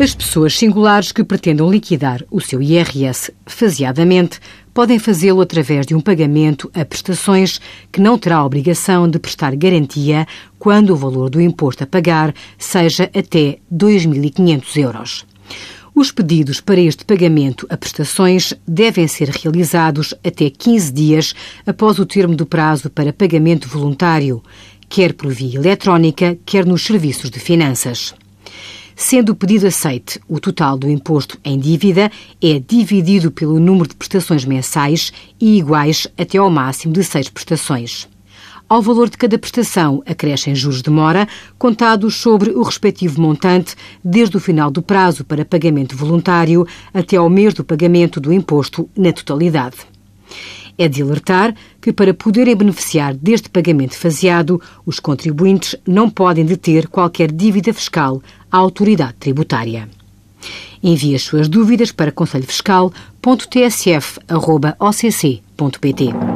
As pessoas singulares que pretendam liquidar o seu IRS faseadamente podem fazê-lo através de um pagamento a prestações que não terá obrigação de prestar garantia quando o valor do imposto a pagar seja até 2.500 euros. Os pedidos para este pagamento a prestações devem ser realizados até 15 dias após o termo do prazo para pagamento voluntário, quer por via eletrónica, quer nos serviços de finanças. Sendo o pedido aceite, o total do imposto em dívida é dividido pelo número de prestações mensais e iguais até ao máximo de seis prestações. Ao valor de cada prestação acrescem juros de mora, contados sobre o respectivo montante desde o final do prazo para pagamento voluntário até ao mês do pagamento do imposto na totalidade. É de alertar que, para poderem beneficiar deste pagamento faseado, os contribuintes não podem deter qualquer dívida fiscal à autoridade tributária. Envie as suas dúvidas para conselhofiscal.tsf.occ.pt.